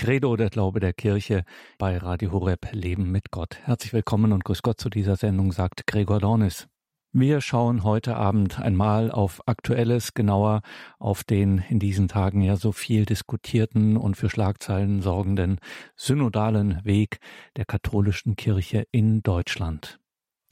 Credo, der Glaube der Kirche bei Radio Horeb Leben mit Gott. Herzlich willkommen und grüß Gott zu dieser Sendung, sagt Gregor Dornis. Wir schauen heute Abend einmal auf Aktuelles, genauer auf den in diesen Tagen ja so viel diskutierten und für Schlagzeilen sorgenden synodalen Weg der katholischen Kirche in Deutschland.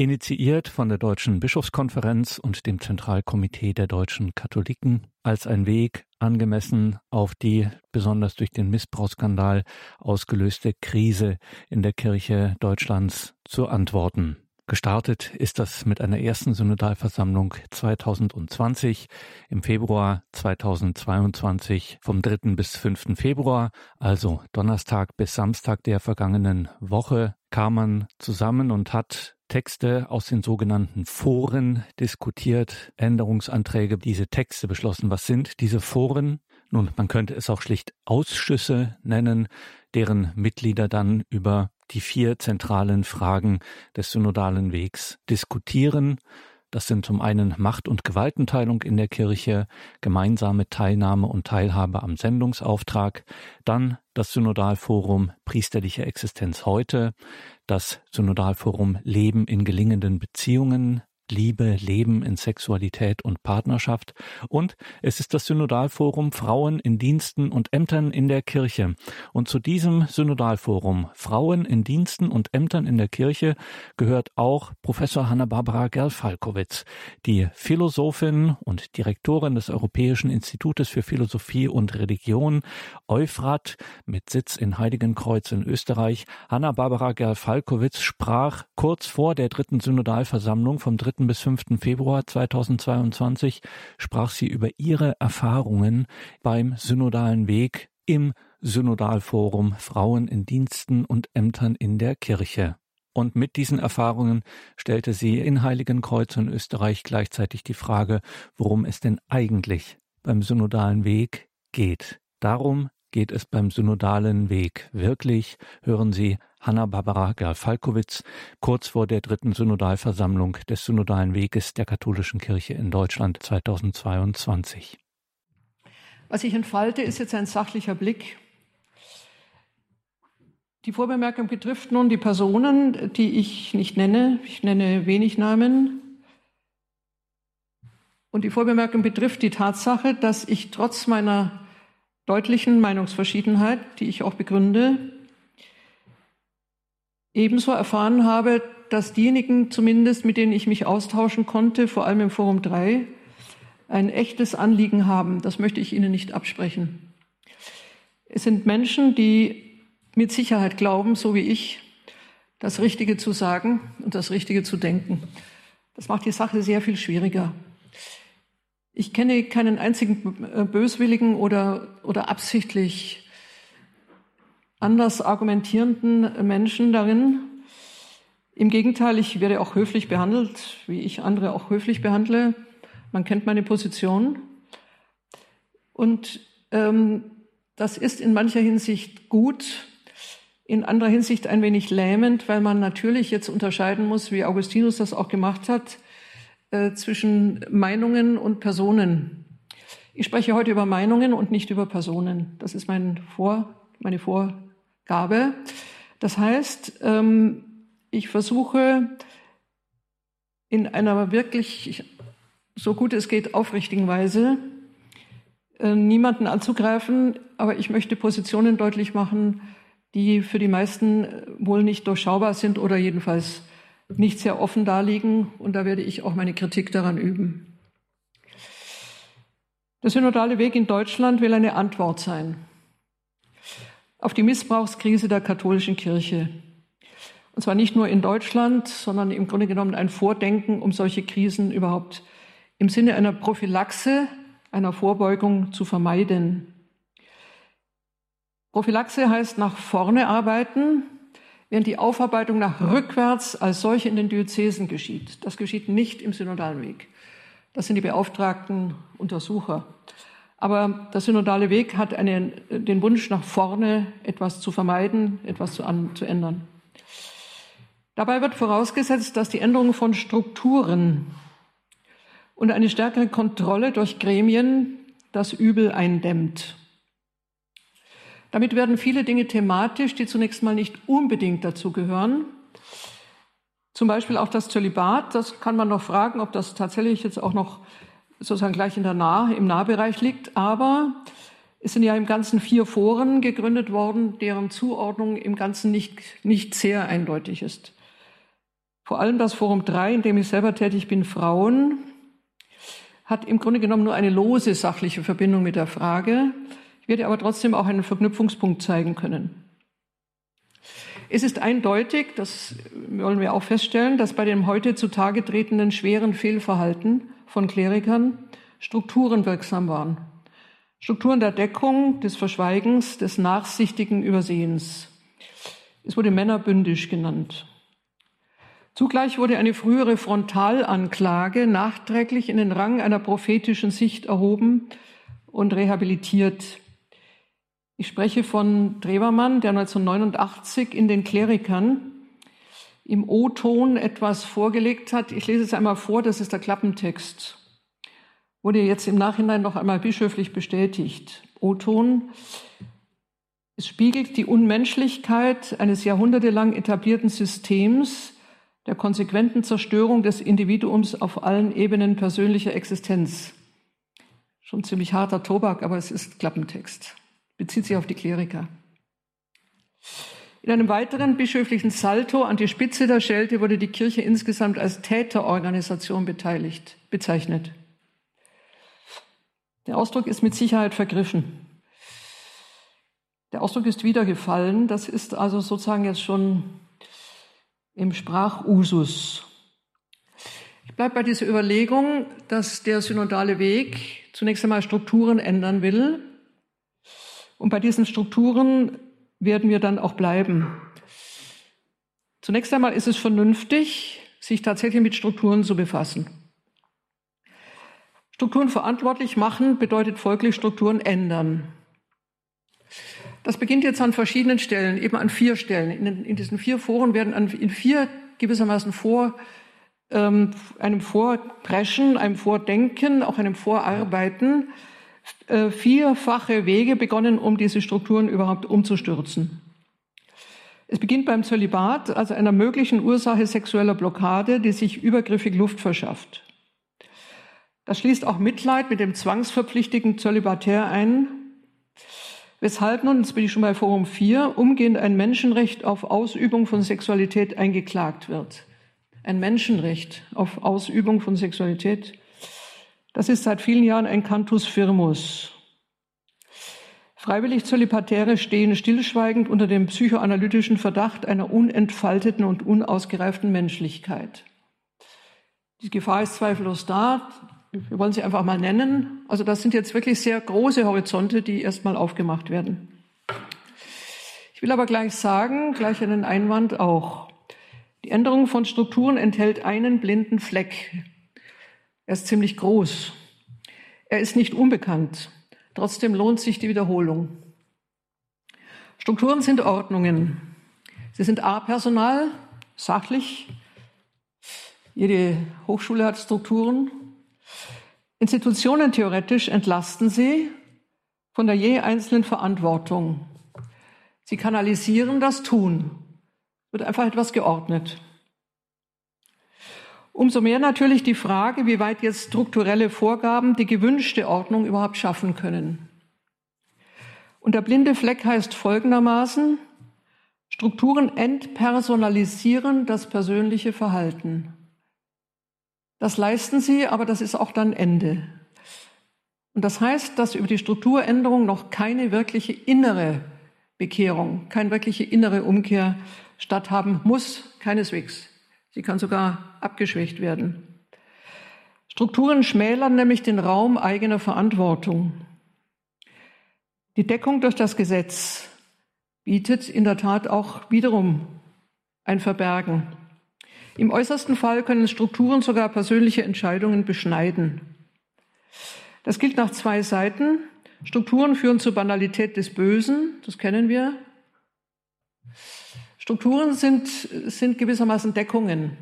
Initiiert von der Deutschen Bischofskonferenz und dem Zentralkomitee der deutschen Katholiken als ein Weg angemessen auf die besonders durch den Missbrauchsskandal ausgelöste Krise in der Kirche Deutschlands zu antworten. Gestartet ist das mit einer ersten Synodalversammlung 2020 im Februar 2022 vom 3. bis 5. Februar, also Donnerstag bis Samstag der vergangenen Woche, kam man zusammen und hat Texte aus den sogenannten Foren diskutiert, Änderungsanträge, diese Texte beschlossen. Was sind diese Foren? Nun, man könnte es auch schlicht Ausschüsse nennen, deren Mitglieder dann über die vier zentralen Fragen des synodalen Wegs diskutieren. Das sind zum einen Macht- und Gewaltenteilung in der Kirche, gemeinsame Teilnahme und Teilhabe am Sendungsauftrag, dann das Synodalforum Priesterliche Existenz heute, das Synodalforum Leben in gelingenden Beziehungen, Liebe, Leben in Sexualität und Partnerschaft. Und es ist das Synodalforum Frauen in Diensten und Ämtern in der Kirche. Und zu diesem Synodalforum Frauen in Diensten und Ämtern in der Kirche gehört auch Professor Hanna-Barbara Gerlfalkowitz, die Philosophin und Direktorin des Europäischen Institutes für Philosophie und Religion, Euphrat, mit Sitz in Heiligenkreuz in Österreich. Hanna-Barbara Gerlfalkowitz sprach kurz vor der dritten Synodalversammlung vom 3 bis 5. Februar 2022 sprach sie über ihre Erfahrungen beim synodalen Weg im Synodalforum Frauen in Diensten und Ämtern in der Kirche. Und mit diesen Erfahrungen stellte sie in Heiligenkreuz in Österreich gleichzeitig die Frage, worum es denn eigentlich beim synodalen Weg geht. Darum geht es beim synodalen Weg wirklich. Hören Sie Hanna-Barbara Gerl-Falkowitz kurz vor der dritten Synodalversammlung des Synodalen Weges der katholischen Kirche in Deutschland 2022. Was ich entfalte, ist jetzt ein sachlicher Blick. Die Vorbemerkung betrifft nun die Personen, die ich nicht nenne. Ich nenne wenig Namen. Und die Vorbemerkung betrifft die Tatsache, dass ich trotz meiner deutlichen Meinungsverschiedenheit, die ich auch begründe, ebenso erfahren habe, dass diejenigen zumindest, mit denen ich mich austauschen konnte, vor allem im Forum 3, ein echtes Anliegen haben. Das möchte ich Ihnen nicht absprechen. Es sind Menschen, die mit Sicherheit glauben, so wie ich, das Richtige zu sagen und das Richtige zu denken. Das macht die Sache sehr viel schwieriger. Ich kenne keinen einzigen äh, böswilligen oder, oder absichtlich anders argumentierenden Menschen darin. Im Gegenteil, ich werde auch höflich behandelt, wie ich andere auch höflich behandle. Man kennt meine Position. Und ähm, das ist in mancher Hinsicht gut, in anderer Hinsicht ein wenig lähmend, weil man natürlich jetzt unterscheiden muss, wie Augustinus das auch gemacht hat, äh, zwischen Meinungen und Personen. Ich spreche heute über Meinungen und nicht über Personen. Das ist mein Vor, meine Vorgabe. Das heißt, ähm, ich versuche in einer wirklich, so gut es geht, aufrichtigen Weise, äh, niemanden anzugreifen, aber ich möchte Positionen deutlich machen, die für die meisten äh, wohl nicht durchschaubar sind oder jedenfalls nicht sehr offen darliegen. Und da werde ich auch meine Kritik daran üben. Der synodale Weg in Deutschland will eine Antwort sein auf die Missbrauchskrise der katholischen Kirche. Und zwar nicht nur in Deutschland, sondern im Grunde genommen ein Vordenken, um solche Krisen überhaupt im Sinne einer Prophylaxe, einer Vorbeugung zu vermeiden. Prophylaxe heißt nach vorne arbeiten, während die Aufarbeitung nach rückwärts als solche in den Diözesen geschieht. Das geschieht nicht im synodalen Weg. Das sind die beauftragten Untersucher. Aber der synodale Weg hat einen, den Wunsch nach vorne, etwas zu vermeiden, etwas zu, an, zu ändern. Dabei wird vorausgesetzt, dass die Änderung von Strukturen und eine stärkere Kontrolle durch Gremien das Übel eindämmt. Damit werden viele Dinge thematisch, die zunächst mal nicht unbedingt dazu gehören. Zum Beispiel auch das Zölibat. Das kann man noch fragen, ob das tatsächlich jetzt auch noch sozusagen gleich in der Nah, im Nahbereich liegt. Aber es sind ja im Ganzen vier Foren gegründet worden, deren Zuordnung im Ganzen nicht, nicht sehr eindeutig ist. Vor allem das Forum 3, in dem ich selber tätig bin, Frauen, hat im Grunde genommen nur eine lose sachliche Verbindung mit der Frage. Ich werde aber trotzdem auch einen Verknüpfungspunkt zeigen können. Es ist eindeutig, das wollen wir auch feststellen, dass bei dem heute zutage tretenden schweren Fehlverhalten von Klerikern Strukturen wirksam waren. Strukturen der Deckung, des Verschweigens, des nachsichtigen Übersehens. Es wurde männerbündisch genannt. Zugleich wurde eine frühere Frontalanklage nachträglich in den Rang einer prophetischen Sicht erhoben und rehabilitiert. Ich spreche von Drewermann, der 1989 in den Klerikern im O-Ton etwas vorgelegt hat. Ich lese es einmal vor, das ist der Klappentext. Wurde jetzt im Nachhinein noch einmal bischöflich bestätigt. O-Ton. Es spiegelt die Unmenschlichkeit eines jahrhundertelang etablierten Systems, der konsequenten Zerstörung des Individuums auf allen Ebenen persönlicher Existenz. Schon ziemlich harter Tobak, aber es ist Klappentext. Bezieht sich auf die Kleriker. In einem weiteren bischöflichen Salto an die Spitze der Schelte wurde die Kirche insgesamt als Täterorganisation beteiligt, bezeichnet. Der Ausdruck ist mit Sicherheit vergriffen. Der Ausdruck ist wiedergefallen. Das ist also sozusagen jetzt schon im Sprachusus. Ich bleibe bei dieser Überlegung, dass der synodale Weg zunächst einmal Strukturen ändern will. Und bei diesen Strukturen werden wir dann auch bleiben. Zunächst einmal ist es vernünftig, sich tatsächlich mit Strukturen zu befassen. Strukturen verantwortlich machen bedeutet folglich Strukturen ändern. Das beginnt jetzt an verschiedenen Stellen, eben an vier Stellen. In, in diesen vier Foren werden an, in vier gewissermaßen vor ähm, einem Vorpreschen, einem Vordenken, auch einem Vorarbeiten äh, vierfache Wege begonnen, um diese Strukturen überhaupt umzustürzen. Es beginnt beim Zölibat, also einer möglichen Ursache sexueller Blockade, die sich übergriffig Luft verschafft. Das schließt auch Mitleid mit dem zwangsverpflichtigen Zölibatär ein, Weshalb nun, jetzt bin ich schon bei Forum 4, umgehend ein Menschenrecht auf Ausübung von Sexualität eingeklagt wird. Ein Menschenrecht auf Ausübung von Sexualität. Das ist seit vielen Jahren ein Cantus firmus. Freiwillig Zölibatäre stehen stillschweigend unter dem psychoanalytischen Verdacht einer unentfalteten und unausgereiften Menschlichkeit. Die Gefahr ist zweifellos da wir wollen sie einfach mal nennen. Also das sind jetzt wirklich sehr große Horizonte, die erstmal aufgemacht werden. Ich will aber gleich sagen, gleich einen Einwand auch. Die Änderung von Strukturen enthält einen blinden Fleck. Er ist ziemlich groß. Er ist nicht unbekannt. Trotzdem lohnt sich die Wiederholung. Strukturen sind Ordnungen. Sie sind A-Personal, sachlich. Jede Hochschule hat Strukturen. Institutionen theoretisch entlasten sie von der je einzelnen Verantwortung. Sie kanalisieren das Tun. Wird einfach etwas geordnet. Umso mehr natürlich die Frage, wie weit jetzt strukturelle Vorgaben die gewünschte Ordnung überhaupt schaffen können. Und der blinde Fleck heißt folgendermaßen, Strukturen entpersonalisieren das persönliche Verhalten. Das leisten sie, aber das ist auch dann Ende. Und das heißt, dass über die Strukturänderung noch keine wirkliche innere Bekehrung, keine wirkliche innere Umkehr statthaben muss, keineswegs. Sie kann sogar abgeschwächt werden. Strukturen schmälern nämlich den Raum eigener Verantwortung. Die Deckung durch das Gesetz bietet in der Tat auch wiederum ein Verbergen. Im äußersten Fall können Strukturen sogar persönliche Entscheidungen beschneiden. Das gilt nach zwei Seiten. Strukturen führen zur Banalität des Bösen, das kennen wir. Strukturen sind, sind gewissermaßen Deckungen.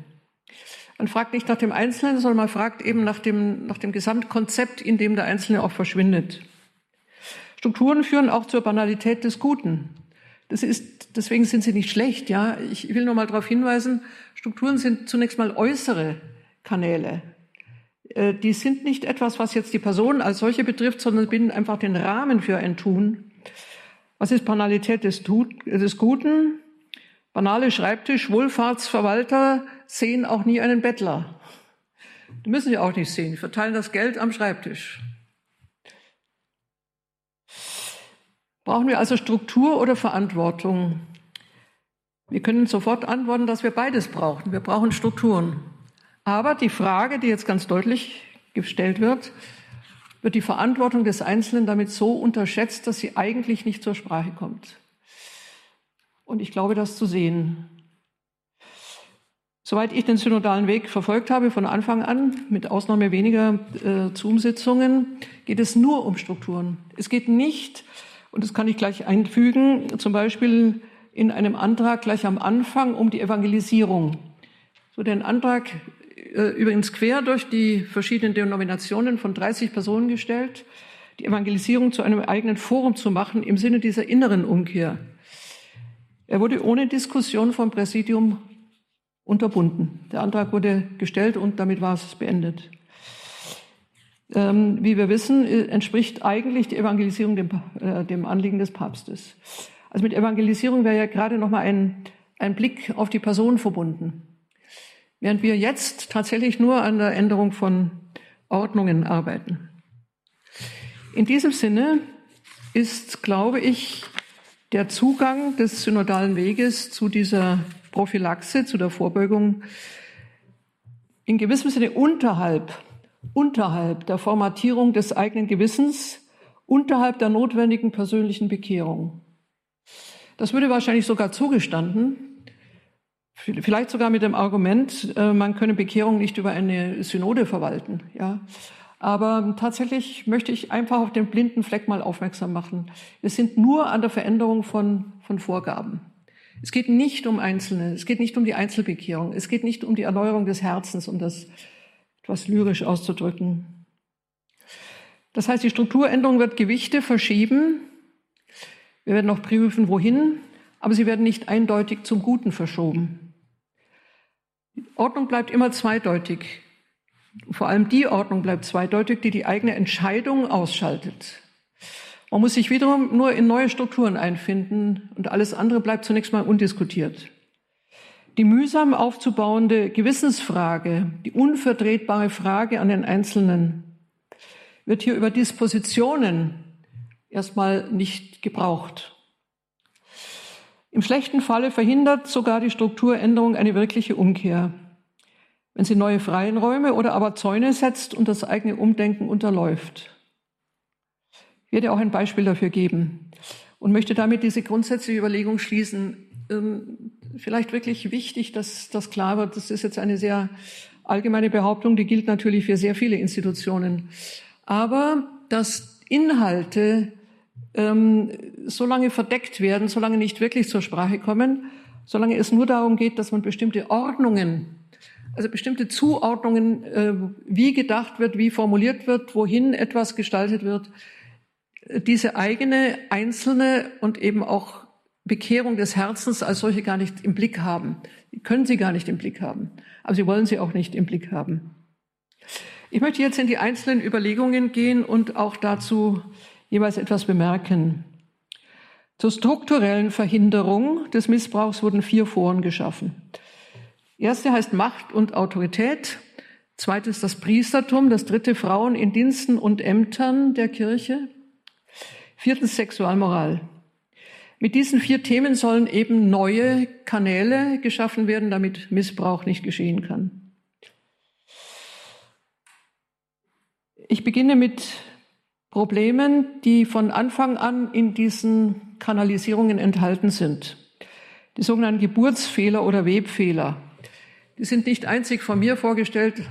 Man fragt nicht nach dem Einzelnen, sondern man fragt eben nach dem, nach dem Gesamtkonzept, in dem der Einzelne auch verschwindet. Strukturen führen auch zur Banalität des Guten. Das ist, deswegen sind sie nicht schlecht, ja. Ich will nur mal darauf hinweisen, Strukturen sind zunächst mal äußere Kanäle. Äh, die sind nicht etwas, was jetzt die Person als solche betrifft, sondern bilden einfach den Rahmen für ein Tun. Was ist Banalität des, des Guten? Banale Schreibtisch, Wohlfahrtsverwalter sehen auch nie einen Bettler. Die müssen sie auch nicht sehen. Die verteilen das Geld am Schreibtisch. Brauchen wir also Struktur oder Verantwortung? Wir können sofort antworten, dass wir beides brauchen. Wir brauchen Strukturen. Aber die Frage, die jetzt ganz deutlich gestellt wird, wird die Verantwortung des Einzelnen damit so unterschätzt, dass sie eigentlich nicht zur Sprache kommt. Und ich glaube, das zu sehen. Soweit ich den synodalen Weg verfolgt habe von Anfang an, mit Ausnahme weniger äh, Zoom-Sitzungen, geht es nur um Strukturen. Es geht nicht, und das kann ich gleich einfügen, zum Beispiel in einem Antrag gleich am Anfang um die Evangelisierung. So den Antrag äh, übrigens quer durch die verschiedenen Denominationen von 30 Personen gestellt, die Evangelisierung zu einem eigenen Forum zu machen im Sinne dieser inneren Umkehr. Er wurde ohne Diskussion vom Präsidium unterbunden. Der Antrag wurde gestellt und damit war es beendet. Ähm, wie wir wissen, äh, entspricht eigentlich die Evangelisierung dem, äh, dem, Anliegen des Papstes. Also mit Evangelisierung wäre ja gerade noch mal ein, ein Blick auf die Person verbunden. Während wir jetzt tatsächlich nur an der Änderung von Ordnungen arbeiten. In diesem Sinne ist, glaube ich, der Zugang des synodalen Weges zu dieser Prophylaxe, zu der Vorbeugung in gewissem Sinne unterhalb, unterhalb der Formatierung des eigenen Gewissens, unterhalb der notwendigen persönlichen Bekehrung. Das würde wahrscheinlich sogar zugestanden, vielleicht sogar mit dem Argument, äh, man könne Bekehrung nicht über eine Synode verwalten. Ja, aber tatsächlich möchte ich einfach auf den blinden Fleck mal aufmerksam machen. Wir sind nur an der Veränderung von, von Vorgaben. Es geht nicht um Einzelne, es geht nicht um die Einzelbekehrung, es geht nicht um die Erneuerung des Herzens, um das etwas lyrisch auszudrücken. Das heißt, die Strukturänderung wird Gewichte verschieben. Wir werden noch prüfen, wohin, aber sie werden nicht eindeutig zum Guten verschoben. Die Ordnung bleibt immer zweideutig. Vor allem die Ordnung bleibt zweideutig, die die eigene Entscheidung ausschaltet. Man muss sich wiederum nur in neue Strukturen einfinden und alles andere bleibt zunächst mal undiskutiert. Die mühsam aufzubauende Gewissensfrage, die unverdrehtbare Frage an den Einzelnen wird hier über Dispositionen erstmal nicht gebraucht. Im schlechten Falle verhindert sogar die Strukturänderung eine wirkliche Umkehr wenn sie neue freien Räume oder aber Zäune setzt und das eigene Umdenken unterläuft. Ich werde auch ein Beispiel dafür geben und möchte damit diese grundsätzliche Überlegung schließen. Ähm, vielleicht wirklich wichtig, dass das klar wird. Das ist jetzt eine sehr allgemeine Behauptung, die gilt natürlich für sehr viele Institutionen. Aber dass Inhalte ähm, so lange verdeckt werden, solange nicht wirklich zur Sprache kommen, solange es nur darum geht, dass man bestimmte Ordnungen also bestimmte Zuordnungen, äh, wie gedacht wird, wie formuliert wird, wohin etwas gestaltet wird, diese eigene einzelne und eben auch Bekehrung des Herzens als solche gar nicht im Blick haben. Die können sie gar nicht im Blick haben, aber sie wollen sie auch nicht im Blick haben. Ich möchte jetzt in die einzelnen Überlegungen gehen und auch dazu jeweils etwas bemerken. Zur strukturellen Verhinderung des Missbrauchs wurden vier Foren geschaffen. Erste heißt Macht und Autorität. Zweites das Priestertum. Das dritte Frauen in Diensten und Ämtern der Kirche. Viertens Sexualmoral. Mit diesen vier Themen sollen eben neue Kanäle geschaffen werden, damit Missbrauch nicht geschehen kann. Ich beginne mit Problemen, die von Anfang an in diesen Kanalisierungen enthalten sind. Die sogenannten Geburtsfehler oder Webfehler. Die sind nicht einzig von mir vorgestellt.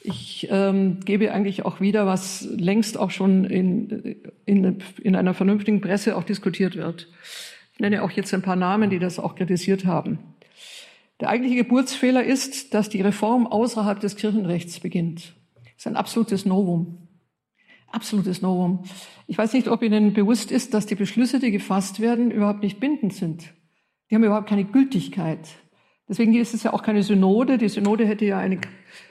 Ich ähm, gebe eigentlich auch wieder, was längst auch schon in, in, in einer vernünftigen Presse auch diskutiert wird. Ich nenne auch jetzt ein paar Namen, die das auch kritisiert haben. Der eigentliche Geburtsfehler ist, dass die Reform außerhalb des Kirchenrechts beginnt. Das ist ein absolutes Novum. Absolutes Novum. Ich weiß nicht, ob Ihnen bewusst ist, dass die Beschlüsse, die gefasst werden, überhaupt nicht bindend sind. Die haben überhaupt keine Gültigkeit. Deswegen ist es ja auch keine Synode. Die Synode hätte ja eine,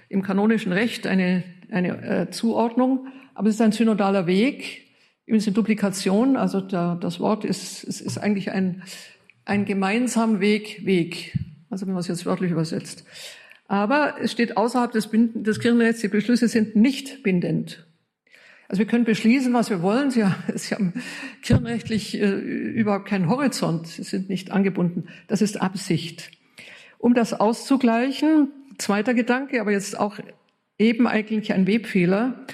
im kanonischen Recht eine, eine äh, Zuordnung, aber es ist ein synodaler Weg. Übrigens eine Duplikation, also der, das Wort ist, es ist eigentlich ein, ein gemeinsam Weg, Weg. Also wenn man es jetzt wörtlich übersetzt. Aber es steht außerhalb des, des Kirchenrechts, die Beschlüsse sind nicht bindend. Also wir können beschließen, was wir wollen. Sie, Sie haben kirchenrechtlich äh, überhaupt keinen Horizont. Sie sind nicht angebunden. Das ist Absicht. Um das auszugleichen, zweiter Gedanke, aber jetzt auch eben eigentlich ein Webfehler,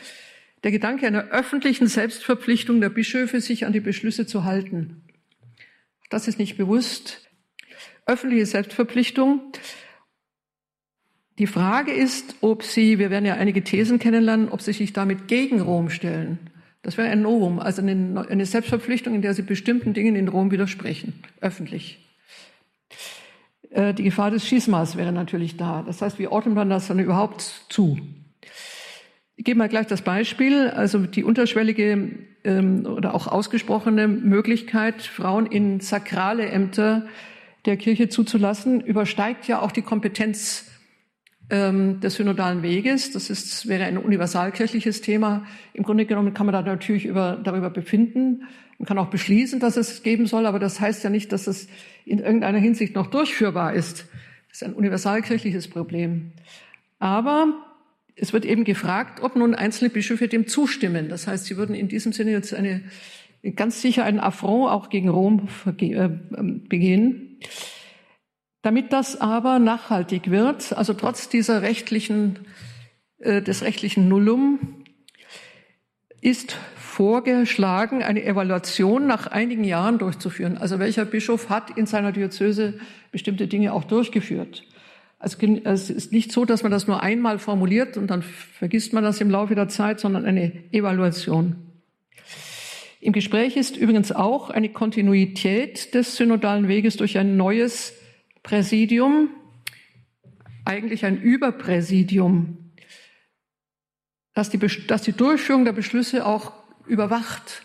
der Gedanke einer öffentlichen Selbstverpflichtung der Bischöfe, sich an die Beschlüsse zu halten. Das ist nicht bewusst. Öffentliche Selbstverpflichtung die Frage ist, ob Sie, wir werden ja einige Thesen kennenlernen, ob Sie sich damit gegen Rom stellen. Das wäre ein Novum, also eine, eine Selbstverpflichtung, in der Sie bestimmten Dingen in Rom widersprechen, öffentlich. Äh, die Gefahr des Schismas wäre natürlich da. Das heißt, wie ordnet man das dann überhaupt zu? Ich gebe mal gleich das Beispiel. Also die unterschwellige ähm, oder auch ausgesprochene Möglichkeit, Frauen in sakrale Ämter der Kirche zuzulassen, übersteigt ja auch die Kompetenz ähm, des synodalen Weges. Das ist, wäre ein universalkirchliches Thema. Im Grunde genommen kann man da natürlich über, darüber befinden. Man kann auch beschließen, dass es geben soll, aber das heißt ja nicht, dass es in irgendeiner Hinsicht noch durchführbar ist. Das ist ein universalkirchliches Problem. Aber es wird eben gefragt, ob nun einzelne Bischöfe dem zustimmen. Das heißt, sie würden in diesem Sinne jetzt eine, ganz sicher einen Affront auch gegen Rom äh, begehen. Damit das aber nachhaltig wird, also trotz dieser rechtlichen, äh, des rechtlichen Nullum, ist vorgeschlagen, eine Evaluation nach einigen Jahren durchzuführen. Also welcher Bischof hat in seiner Diözese bestimmte Dinge auch durchgeführt? Es ist nicht so, dass man das nur einmal formuliert und dann vergisst man das im Laufe der Zeit, sondern eine Evaluation. Im Gespräch ist übrigens auch eine Kontinuität des synodalen Weges durch ein neues Präsidium, eigentlich ein Überpräsidium, das die, das die Durchführung der Beschlüsse auch überwacht.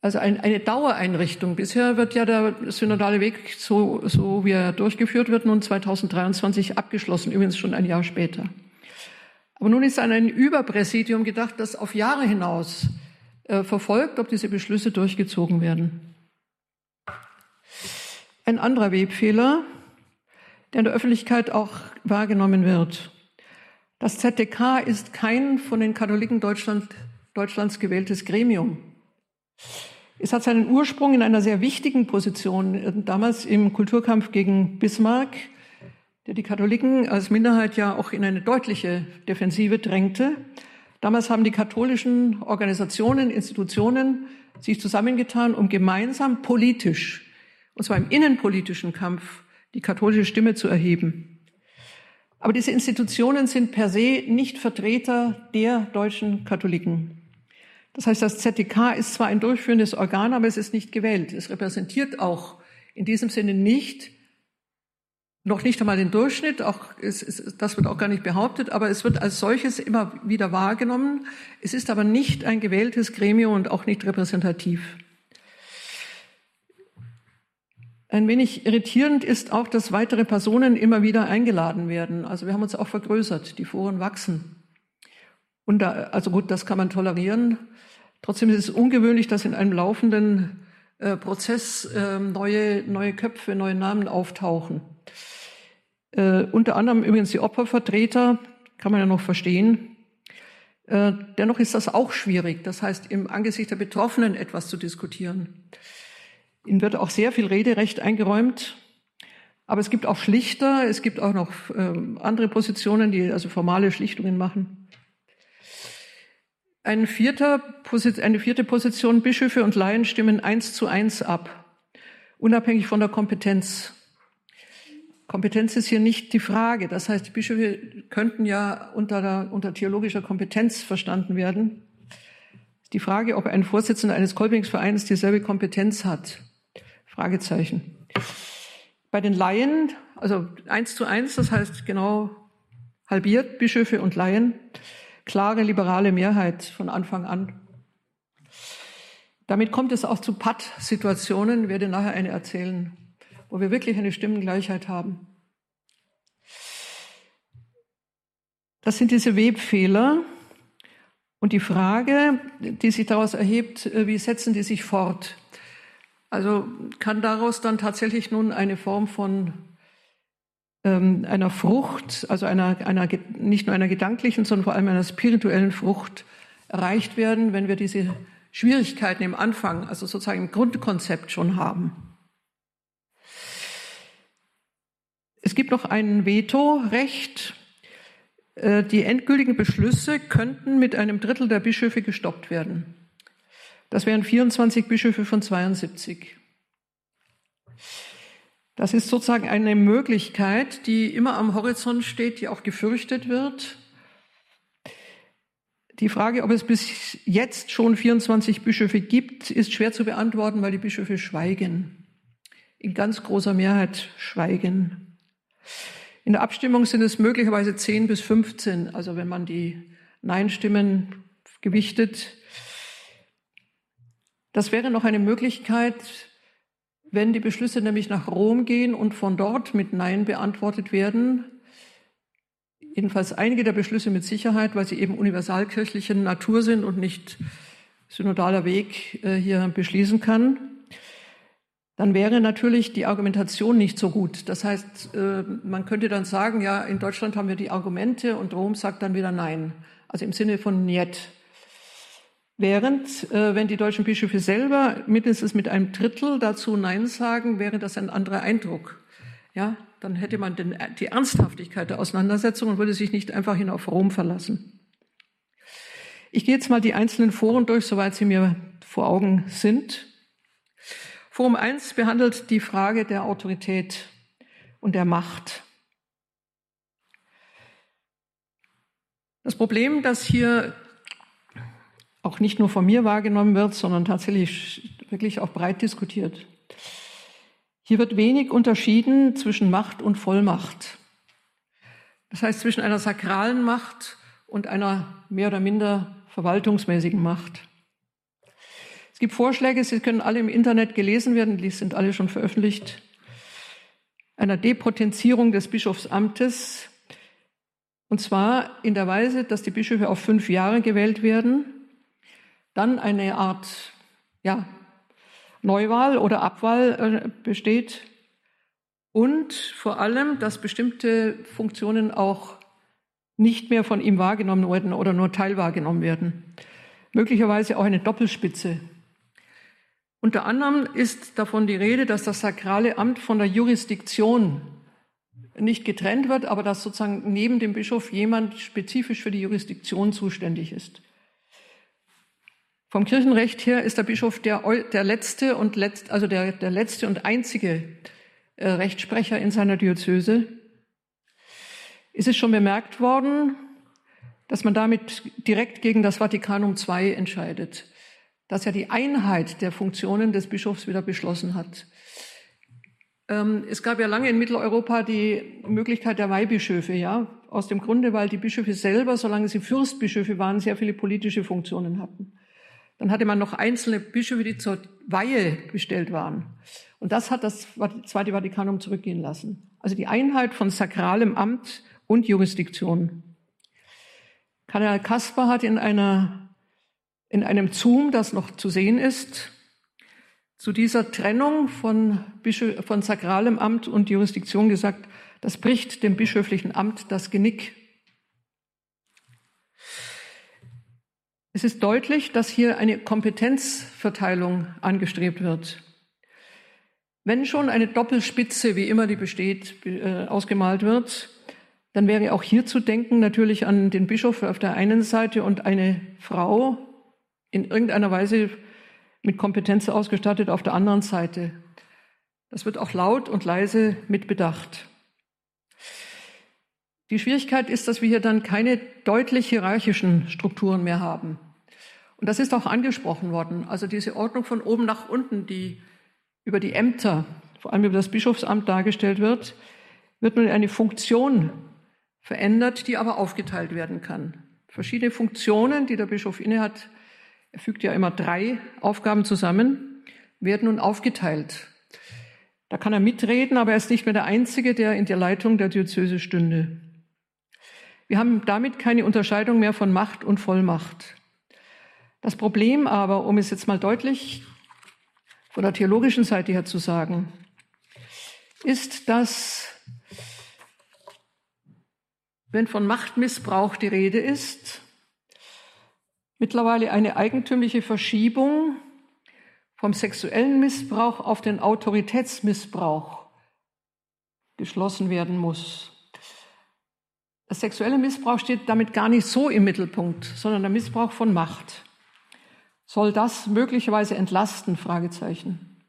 Also ein, eine Dauereinrichtung. Bisher wird ja der synodale Weg, so, so wie er durchgeführt wird, nun 2023 abgeschlossen, übrigens schon ein Jahr später. Aber nun ist an ein Überpräsidium gedacht, das auf Jahre hinaus äh, verfolgt, ob diese Beschlüsse durchgezogen werden. Ein anderer Webfehler, der in der Öffentlichkeit auch wahrgenommen wird. Das ZDK ist kein von den Katholiken Deutschland, Deutschlands gewähltes Gremium. Es hat seinen Ursprung in einer sehr wichtigen Position, damals im Kulturkampf gegen Bismarck, der die Katholiken als Minderheit ja auch in eine deutliche Defensive drängte. Damals haben die katholischen Organisationen, Institutionen sich zusammengetan, um gemeinsam politisch und zwar im innenpolitischen Kampf, die katholische Stimme zu erheben. Aber diese Institutionen sind per se nicht Vertreter der deutschen Katholiken. Das heißt, das ZDK ist zwar ein durchführendes Organ, aber es ist nicht gewählt. Es repräsentiert auch in diesem Sinne nicht, noch nicht einmal den Durchschnitt, auch, es, es, das wird auch gar nicht behauptet, aber es wird als solches immer wieder wahrgenommen. Es ist aber nicht ein gewähltes Gremium und auch nicht repräsentativ. Ein wenig irritierend ist auch, dass weitere Personen immer wieder eingeladen werden. Also wir haben uns auch vergrößert, die Foren wachsen. Und da, also gut, das kann man tolerieren. Trotzdem ist es ungewöhnlich, dass in einem laufenden äh, Prozess äh, neue, neue Köpfe, neue Namen auftauchen. Äh, unter anderem übrigens die Opfervertreter, kann man ja noch verstehen. Äh, dennoch ist das auch schwierig, das heißt im Angesicht der Betroffenen etwas zu diskutieren. Ihnen wird auch sehr viel Rederecht eingeräumt. Aber es gibt auch Schlichter, es gibt auch noch äh, andere Positionen, die also formale Schlichtungen machen. Ein eine vierte Position, Bischöfe und Laien stimmen eins zu eins ab, unabhängig von der Kompetenz. Kompetenz ist hier nicht die Frage. Das heißt, Bischöfe könnten ja unter, der, unter theologischer Kompetenz verstanden werden. Die Frage, ob ein Vorsitzender eines Kolbingsvereins dieselbe Kompetenz hat. Fragezeichen. Bei den Laien, also eins zu eins, das heißt genau halbiert, Bischöfe und Laien. klare liberale Mehrheit von Anfang an. Damit kommt es auch zu Patt-Situationen, werde nachher eine erzählen, wo wir wirklich eine Stimmengleichheit haben. Das sind diese Webfehler. Und die Frage, die sich daraus erhebt, äh, wie setzen die sich fort? Also kann daraus dann tatsächlich nun eine Form von ähm, einer Frucht, also einer, einer, nicht nur einer gedanklichen, sondern vor allem einer spirituellen Frucht erreicht werden, wenn wir diese Schwierigkeiten im Anfang, also sozusagen im Grundkonzept schon haben. Es gibt noch ein Vetorecht. Äh, die endgültigen Beschlüsse könnten mit einem Drittel der Bischöfe gestoppt werden. Das wären 24 Bischöfe von 72. Das ist sozusagen eine Möglichkeit, die immer am Horizont steht, die auch gefürchtet wird. Die Frage, ob es bis jetzt schon 24 Bischöfe gibt, ist schwer zu beantworten, weil die Bischöfe schweigen. In ganz großer Mehrheit schweigen. In der Abstimmung sind es möglicherweise 10 bis 15, also wenn man die Nein-Stimmen gewichtet. Das wäre noch eine Möglichkeit, wenn die Beschlüsse nämlich nach Rom gehen und von dort mit Nein beantwortet werden, jedenfalls einige der Beschlüsse mit Sicherheit, weil sie eben universalkirchlichen Natur sind und nicht synodaler Weg äh, hier beschließen kann, dann wäre natürlich die Argumentation nicht so gut. Das heißt, äh, man könnte dann sagen, ja, in Deutschland haben wir die Argumente und Rom sagt dann wieder Nein. Also im Sinne von Niet. Während, äh, wenn die deutschen Bischöfe selber mindestens mit einem Drittel dazu Nein sagen, wäre das ein anderer Eindruck. Ja, dann hätte man den, die Ernsthaftigkeit der Auseinandersetzung und würde sich nicht einfach hin auf Rom verlassen. Ich gehe jetzt mal die einzelnen Foren durch, soweit sie mir vor Augen sind. Forum 1 behandelt die Frage der Autorität und der Macht. Das Problem, das hier auch nicht nur von mir wahrgenommen wird, sondern tatsächlich wirklich auch breit diskutiert, hier wird wenig unterschieden zwischen Macht und Vollmacht. Das heißt zwischen einer sakralen Macht und einer mehr oder minder verwaltungsmäßigen Macht. Es gibt Vorschläge, sie können alle im Internet gelesen werden, die sind alle schon veröffentlicht, einer Depotenzierung des Bischofsamtes, und zwar in der Weise, dass die Bischöfe auf fünf Jahre gewählt werden, dann eine Art ja, Neuwahl oder Abwahl äh, besteht und vor allem, dass bestimmte Funktionen auch nicht mehr von ihm wahrgenommen werden oder nur teilwahrgenommen werden. Möglicherweise auch eine Doppelspitze. Unter anderem ist davon die Rede, dass das sakrale Amt von der Jurisdiktion nicht getrennt wird, aber dass sozusagen neben dem Bischof jemand spezifisch für die Jurisdiktion zuständig ist. Vom Kirchenrecht her ist der Bischof der, der letzte und letzt, also der, der letzte und einzige äh, Rechtsprecher in seiner Diözese. Ist es schon bemerkt worden, dass man damit direkt gegen das Vatikanum II entscheidet, das ja die Einheit der Funktionen des Bischofs wieder beschlossen hat. Ähm, es gab ja lange in Mitteleuropa die Möglichkeit der Weihbischöfe, ja, aus dem Grunde, weil die Bischöfe selber, solange sie Fürstbischöfe waren, sehr viele politische Funktionen hatten. Dann hatte man noch einzelne Bischöfe, die zur Weihe bestellt waren. Und das hat das Zweite Vatikanum zurückgehen lassen. Also die Einheit von sakralem Amt und Jurisdiktion. Kardinal Kasper hat in einer, in einem Zoom, das noch zu sehen ist, zu dieser Trennung von, Bischö von sakralem Amt und Jurisdiktion gesagt, das bricht dem bischöflichen Amt das Genick. Es ist deutlich, dass hier eine Kompetenzverteilung angestrebt wird. Wenn schon eine Doppelspitze, wie immer die besteht, äh, ausgemalt wird, dann wäre auch hier zu denken natürlich an den Bischof auf der einen Seite und eine Frau in irgendeiner Weise mit Kompetenz ausgestattet auf der anderen Seite. Das wird auch laut und leise mitbedacht. Die Schwierigkeit ist, dass wir hier dann keine deutlich hierarchischen Strukturen mehr haben. Und das ist auch angesprochen worden. Also diese Ordnung von oben nach unten, die über die Ämter, vor allem über das Bischofsamt dargestellt wird, wird nun eine Funktion verändert, die aber aufgeteilt werden kann. verschiedene Funktionen, die der Bischof innehat, er fügt ja immer drei Aufgaben zusammen, werden nun aufgeteilt. Da kann er mitreden, aber er ist nicht mehr der Einzige, der in der Leitung der Diözese stünde. Wir haben damit keine Unterscheidung mehr von Macht und Vollmacht. Das Problem aber, um es jetzt mal deutlich von der theologischen Seite her zu sagen, ist, dass wenn von Machtmissbrauch die Rede ist, mittlerweile eine eigentümliche Verschiebung vom sexuellen Missbrauch auf den Autoritätsmissbrauch geschlossen werden muss. Der sexuelle Missbrauch steht damit gar nicht so im Mittelpunkt, sondern der Missbrauch von Macht. Soll das möglicherweise entlasten? Fragezeichen.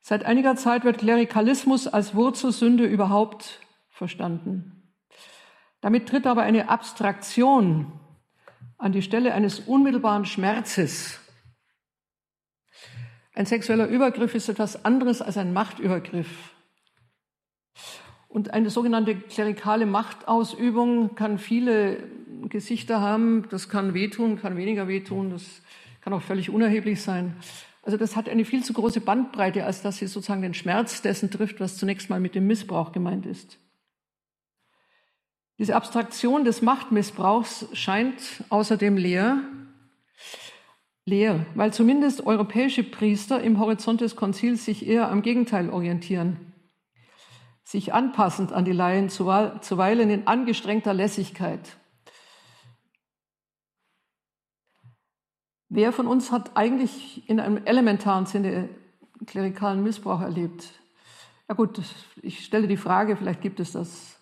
Seit einiger Zeit wird Klerikalismus als Wurzelsünde überhaupt verstanden. Damit tritt aber eine Abstraktion an die Stelle eines unmittelbaren Schmerzes. Ein sexueller Übergriff ist etwas anderes als ein Machtübergriff. Und eine sogenannte klerikale Machtausübung kann viele Gesichter haben. Das kann wehtun, kann weniger wehtun, das kann auch völlig unerheblich sein. Also das hat eine viel zu große Bandbreite, als dass sie sozusagen den Schmerz dessen trifft, was zunächst mal mit dem Missbrauch gemeint ist. Diese Abstraktion des Machtmissbrauchs scheint außerdem leer, leer, weil zumindest europäische Priester im Horizont des Konzils sich eher am Gegenteil orientieren sich anpassend an die Laien, zuweilen in angestrengter Lässigkeit. Wer von uns hat eigentlich in einem elementaren Sinne klerikalen Missbrauch erlebt? Ja gut, ich stelle die Frage, vielleicht gibt es das.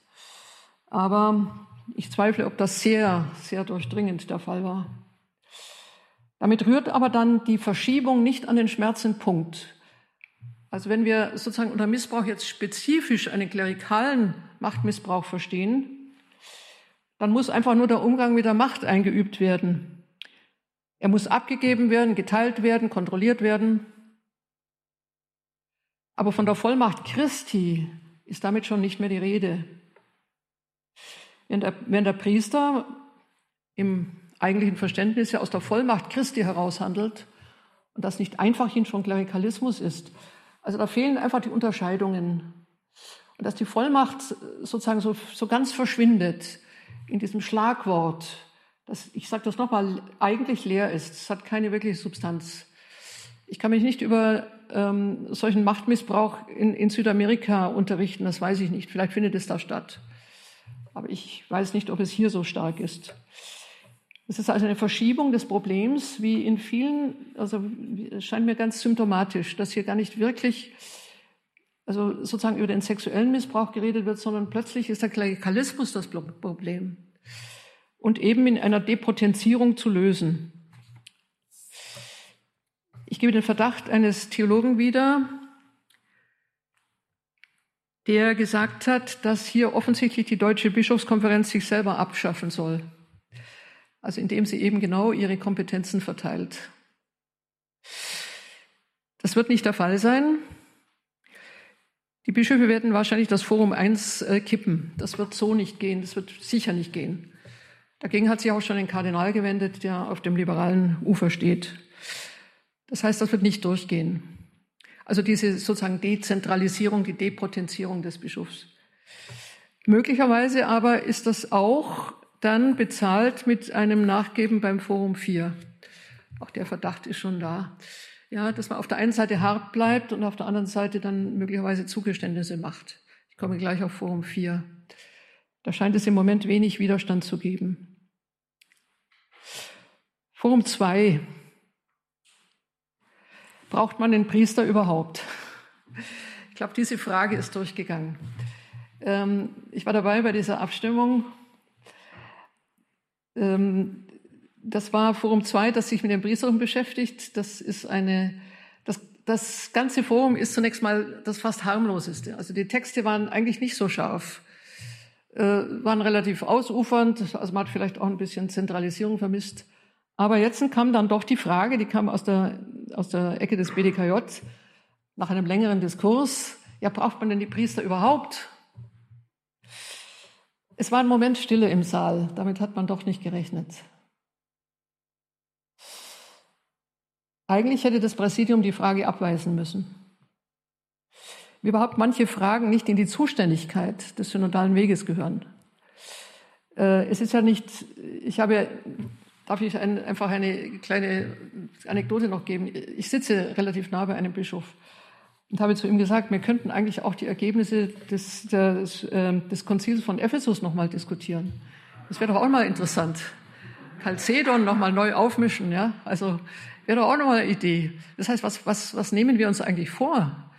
Aber ich zweifle, ob das sehr, sehr durchdringend der Fall war. Damit rührt aber dann die Verschiebung nicht an den Schmerzenpunkt, also wenn wir sozusagen unter Missbrauch jetzt spezifisch einen klerikalen Machtmissbrauch verstehen, dann muss einfach nur der Umgang mit der Macht eingeübt werden. Er muss abgegeben werden, geteilt werden, kontrolliert werden. Aber von der Vollmacht Christi ist damit schon nicht mehr die Rede. Wenn der, wenn der Priester im eigentlichen Verständnis ja aus der Vollmacht Christi heraus handelt und das nicht einfach hin schon Klerikalismus ist, also da fehlen einfach die Unterscheidungen. Und dass die Vollmacht sozusagen so, so ganz verschwindet in diesem Schlagwort, das, ich sage das nochmal, eigentlich leer ist. Es hat keine wirkliche Substanz. Ich kann mich nicht über ähm, solchen Machtmissbrauch in, in Südamerika unterrichten, das weiß ich nicht. Vielleicht findet es da statt. Aber ich weiß nicht, ob es hier so stark ist. Es ist also eine Verschiebung des Problems, wie in vielen, also es scheint mir ganz symptomatisch, dass hier gar nicht wirklich, also sozusagen über den sexuellen Missbrauch geredet wird, sondern plötzlich ist der Klerikalismus das Problem und eben in einer Depotenzierung zu lösen. Ich gebe den Verdacht eines Theologen wieder, der gesagt hat, dass hier offensichtlich die Deutsche Bischofskonferenz sich selber abschaffen soll. Also indem sie eben genau ihre Kompetenzen verteilt. Das wird nicht der Fall sein. Die Bischöfe werden wahrscheinlich das Forum 1 äh, kippen. Das wird so nicht gehen. Das wird sicher nicht gehen. Dagegen hat sich auch schon ein Kardinal gewendet, der auf dem liberalen Ufer steht. Das heißt, das wird nicht durchgehen. Also diese sozusagen Dezentralisierung, die Depotenzierung des Bischofs. Möglicherweise aber ist das auch dann bezahlt mit einem Nachgeben beim Forum 4. Auch der Verdacht ist schon da. Ja, dass man auf der einen Seite hart bleibt und auf der anderen Seite dann möglicherweise Zugeständnisse macht. Ich komme gleich auf Forum 4. Da scheint es im Moment wenig Widerstand zu geben. Forum 2. Braucht man den Priester überhaupt? Ich glaube, diese Frage ist durchgegangen. Ähm, ich war dabei bei dieser Abstimmung ähm, das war Forum 2, das sich mit den Priestern beschäftigt. Das ist eine, das, das ganze Forum ist zunächst mal das fast harmloseste. Also die Texte waren eigentlich nicht so scharf, äh, waren relativ ausufernd. Also man hat vielleicht auch ein bisschen Zentralisierung vermisst. Aber jetzt kam dann doch die Frage, die kam aus der, aus der Ecke des BDKJ, nach einem längeren Diskurs, ja, braucht man denn die Priester überhaupt? Es war ein Moment Stille im Saal. Damit hat man doch nicht gerechnet. Eigentlich hätte das Präsidium die Frage abweisen müssen. Wie überhaupt manche Fragen nicht in die Zuständigkeit des synodalen Weges gehören. Äh, es ist ja nicht, ich habe, darf ich ein, einfach eine kleine Anekdote noch geben? Ich sitze relativ nah bei einem Bischof und habe zu ihm gesagt, wir könnten eigentlich auch die Ergebnisse des, des, äh, des Konzils von Ephesus nochmal diskutieren. Das wäre doch auch mal interessant. Chalcedon nochmal neu aufmischen, ja? Also wäre doch auch nochmal eine Idee. Das heißt, was, was, was nehmen wir uns eigentlich vor?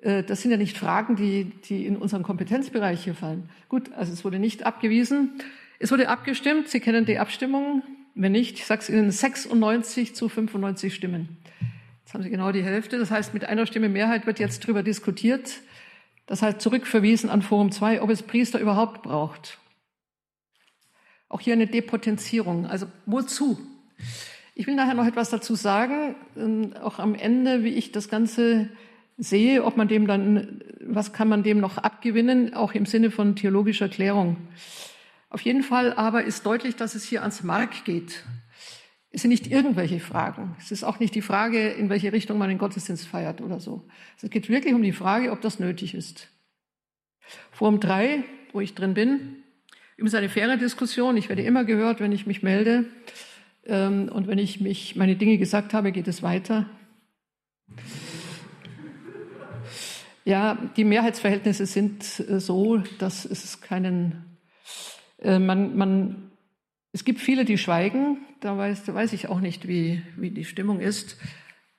Äh, das sind ja nicht Fragen, die, die in unseren Kompetenzbereich hier fallen. Gut, also es wurde nicht abgewiesen. Es wurde abgestimmt. Sie kennen die Abstimmung. Wenn nicht, ich sage es Ihnen, 96 zu 95 Stimmen. Jetzt haben Sie genau die Hälfte. Das heißt, mit einer Stimme Mehrheit wird jetzt darüber diskutiert. Das heißt, zurückverwiesen an Forum 2, ob es Priester überhaupt braucht. Auch hier eine Depotenzierung. Also wozu? Ich will nachher noch etwas dazu sagen, ähm, auch am Ende, wie ich das Ganze sehe, ob man dem dann, was kann man dem noch abgewinnen, auch im Sinne von theologischer Klärung. Auf jeden Fall aber ist deutlich, dass es hier ans Mark geht. Es sind nicht irgendwelche Fragen. Es ist auch nicht die Frage, in welche Richtung man den Gottesdienst feiert oder so. Es geht wirklich um die Frage, ob das nötig ist. Forum 3, wo ich drin bin, übrigens eine faire Diskussion. Ich werde immer gehört, wenn ich mich melde. Ähm, und wenn ich mich meine Dinge gesagt habe, geht es weiter. Ja, die Mehrheitsverhältnisse sind äh, so, dass es keinen, äh, man, man, es gibt viele, die schweigen. Da weiß, da weiß ich auch nicht, wie, wie die Stimmung ist.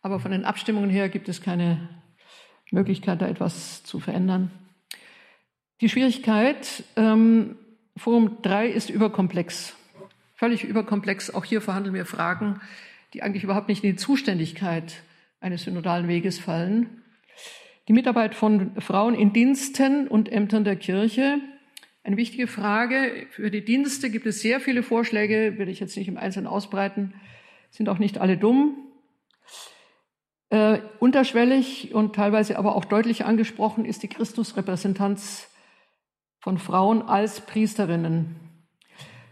Aber von den Abstimmungen her gibt es keine Möglichkeit, da etwas zu verändern. Die Schwierigkeit, ähm, Forum 3 ist überkomplex. Völlig überkomplex. Auch hier verhandeln wir Fragen, die eigentlich überhaupt nicht in die Zuständigkeit eines synodalen Weges fallen. Die Mitarbeit von Frauen in Diensten und Ämtern der Kirche. Eine wichtige Frage. Für die Dienste gibt es sehr viele Vorschläge, will ich jetzt nicht im Einzelnen ausbreiten, sind auch nicht alle dumm. Äh, unterschwellig und teilweise aber auch deutlich angesprochen ist die Christusrepräsentanz von Frauen als Priesterinnen.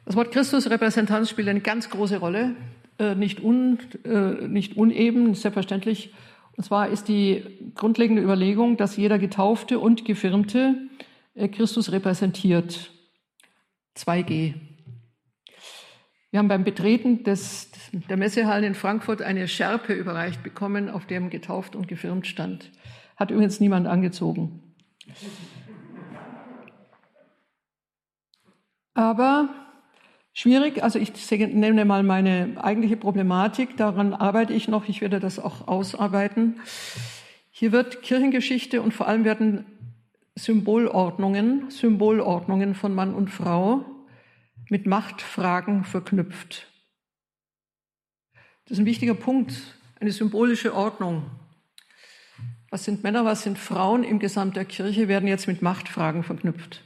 Das Wort Christusrepräsentanz spielt eine ganz große Rolle, äh, nicht, un, äh, nicht uneben, selbstverständlich und zwar ist die grundlegende Überlegung, dass jeder Getaufte und Gefirmte Christus repräsentiert. 2G. Wir haben beim Betreten des, der Messehallen in Frankfurt eine Schärpe überreicht bekommen, auf dem getauft und gefirmt stand. Hat übrigens niemand angezogen. Aber schwierig. Also ich nenne mal meine eigentliche Problematik. Daran arbeite ich noch. Ich werde das auch ausarbeiten. Hier wird Kirchengeschichte und vor allem werden Symbolordnungen, Symbolordnungen von Mann und Frau mit Machtfragen verknüpft. Das ist ein wichtiger Punkt, eine symbolische Ordnung. Was sind Männer, was sind Frauen im Gesamt der Kirche, werden jetzt mit Machtfragen verknüpft.